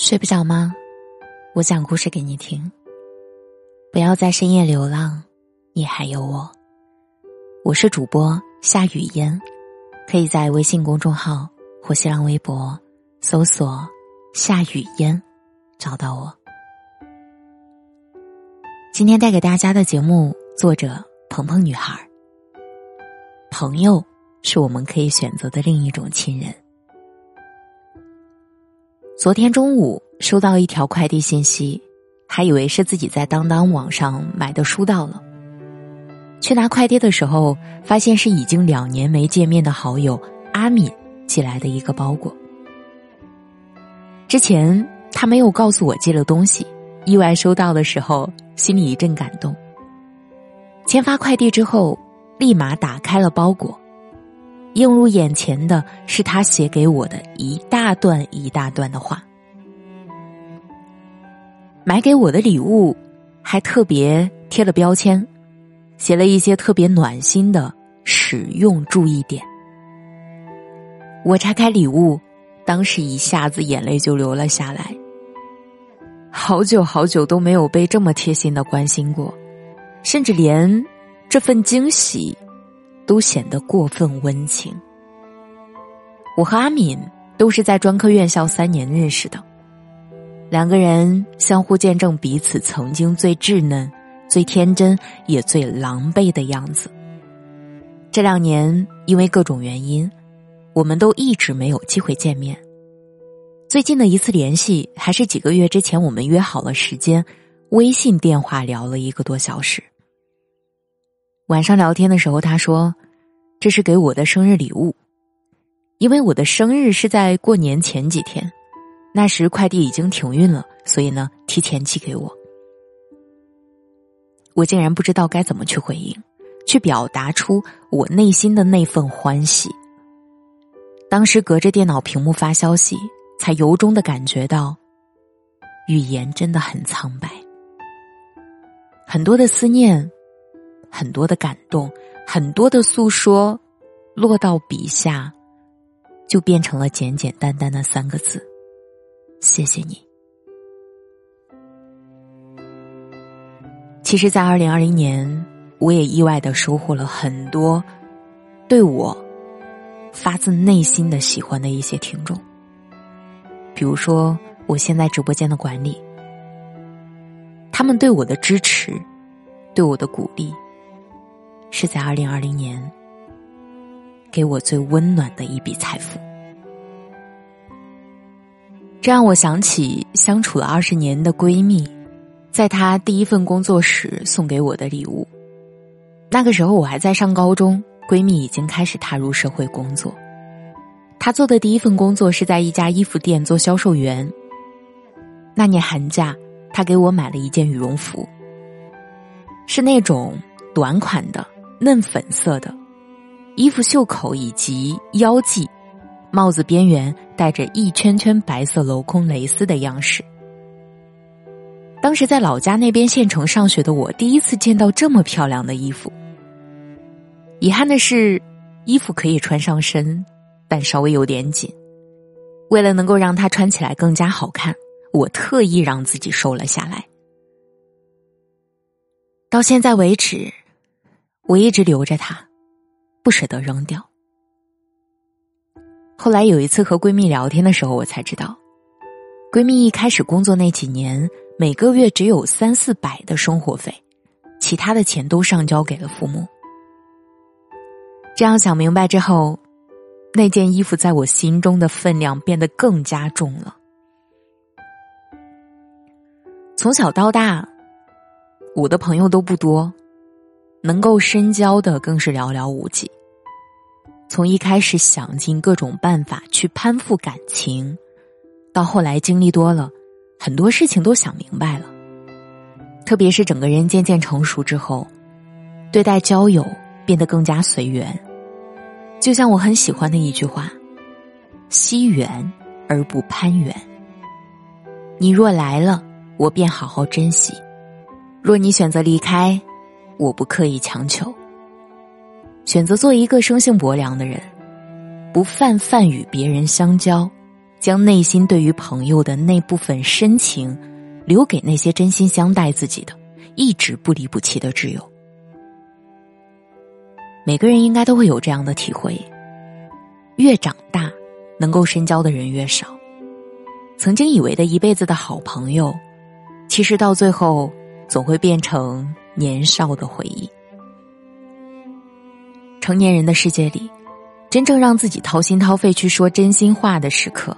睡不着吗？我讲故事给你听。不要在深夜流浪，你还有我。我是主播夏雨嫣，可以在微信公众号或新浪微博搜索“夏雨嫣”找到我。今天带给大家的节目，作者鹏鹏女孩。朋友是我们可以选择的另一种亲人。昨天中午收到一条快递信息，还以为是自己在当当网上买的书到了。去拿快递的时候，发现是已经两年没见面的好友阿敏寄来的一个包裹。之前他没有告诉我寄了东西，意外收到的时候，心里一阵感动。签发快递之后，立马打开了包裹。映入眼前的是他写给我的一大段一大段的话。买给我的礼物还特别贴了标签，写了一些特别暖心的使用注意点。我拆开礼物，当时一下子眼泪就流了下来。好久好久都没有被这么贴心的关心过，甚至连这份惊喜。都显得过分温情。我和阿敏都是在专科院校三年认识的，两个人相互见证彼此曾经最稚嫩、最天真，也最狼狈的样子。这两年因为各种原因，我们都一直没有机会见面。最近的一次联系还是几个月之前，我们约好了时间，微信电话聊了一个多小时。晚上聊天的时候，他说：“这是给我的生日礼物，因为我的生日是在过年前几天，那时快递已经停运了，所以呢，提前寄给我。”我竟然不知道该怎么去回应，去表达出我内心的那份欢喜。当时隔着电脑屏幕发消息，才由衷的感觉到，语言真的很苍白，很多的思念。很多的感动，很多的诉说，落到笔下，就变成了简简单单的三个字：谢谢你。其实，在二零二零年，我也意外的收获了很多对我发自内心的喜欢的一些听众，比如说我现在直播间的管理，他们对我的支持，对我的鼓励。是在二零二零年，给我最温暖的一笔财富。这让我想起相处了二十年的闺蜜，在她第一份工作时送给我的礼物。那个时候我还在上高中，闺蜜已经开始踏入社会工作。她做的第一份工作是在一家衣服店做销售员。那年寒假，她给我买了一件羽绒服，是那种短款的。嫩粉色的衣服袖口以及腰际，帽子边缘带着一圈圈白色镂空蕾丝的样式。当时在老家那边县城上学的我，第一次见到这么漂亮的衣服。遗憾的是，衣服可以穿上身，但稍微有点紧。为了能够让它穿起来更加好看，我特意让自己瘦了下来。到现在为止。我一直留着它，不舍得扔掉。后来有一次和闺蜜聊天的时候，我才知道，闺蜜一开始工作那几年，每个月只有三四百的生活费，其他的钱都上交给了父母。这样想明白之后，那件衣服在我心中的分量变得更加重了。从小到大，我的朋友都不多。能够深交的更是寥寥无几。从一开始想尽各种办法去攀附感情，到后来经历多了，很多事情都想明白了。特别是整个人渐渐成熟之后，对待交友变得更加随缘。就像我很喜欢的一句话：“惜缘而不攀缘。”你若来了，我便好好珍惜；若你选择离开，我不刻意强求，选择做一个生性薄凉的人，不泛泛与别人相交，将内心对于朋友的那部分深情，留给那些真心相待自己的、一直不离不弃的挚友。每个人应该都会有这样的体会：越长大，能够深交的人越少。曾经以为的一辈子的好朋友，其实到最后总会变成年少的回忆。成年人的世界里，真正让自己掏心掏肺去说真心话的时刻，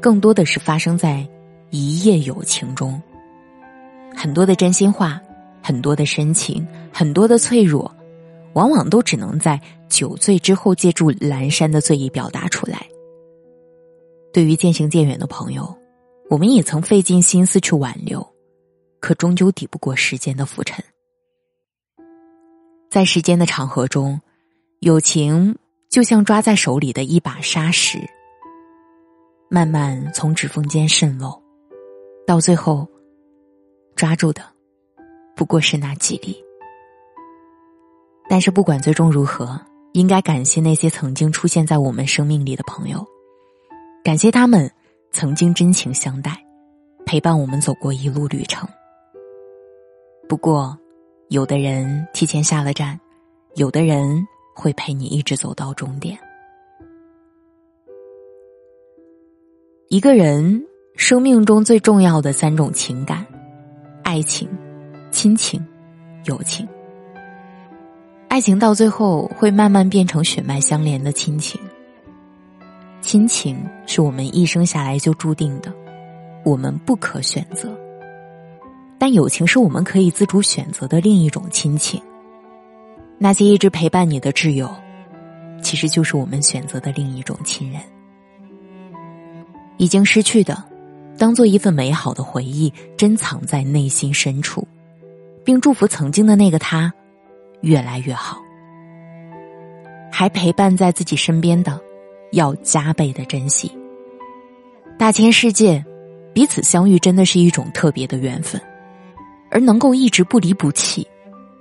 更多的是发生在一夜友情中。很多的真心话，很多的深情，很多的脆弱，往往都只能在酒醉之后，借助阑珊的醉意表达出来。对于渐行渐远的朋友，我们也曾费尽心思去挽留，可终究抵不过时间的浮沉。在时间的长河中，友情就像抓在手里的一把沙石，慢慢从指缝间渗漏，到最后，抓住的不过是那几粒。但是不管最终如何，应该感谢那些曾经出现在我们生命里的朋友，感谢他们曾经真情相待，陪伴我们走过一路旅程。不过。有的人提前下了站，有的人会陪你一直走到终点。一个人生命中最重要的三种情感：爱情、亲情、友情。爱情到最后会慢慢变成血脉相连的亲情，亲情是我们一生下来就注定的，我们不可选择。但友情是我们可以自主选择的另一种亲情。那些一直陪伴你的挚友，其实就是我们选择的另一种亲人。已经失去的，当做一份美好的回忆，珍藏在内心深处，并祝福曾经的那个他，越来越好。还陪伴在自己身边的，要加倍的珍惜。大千世界，彼此相遇真的是一种特别的缘分。而能够一直不离不弃，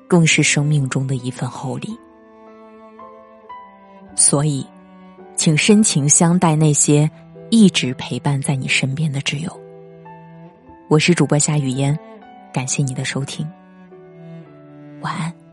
更是生命中的一份厚礼。所以，请深情相待那些一直陪伴在你身边的挚友。我是主播夏雨嫣，感谢你的收听，晚安。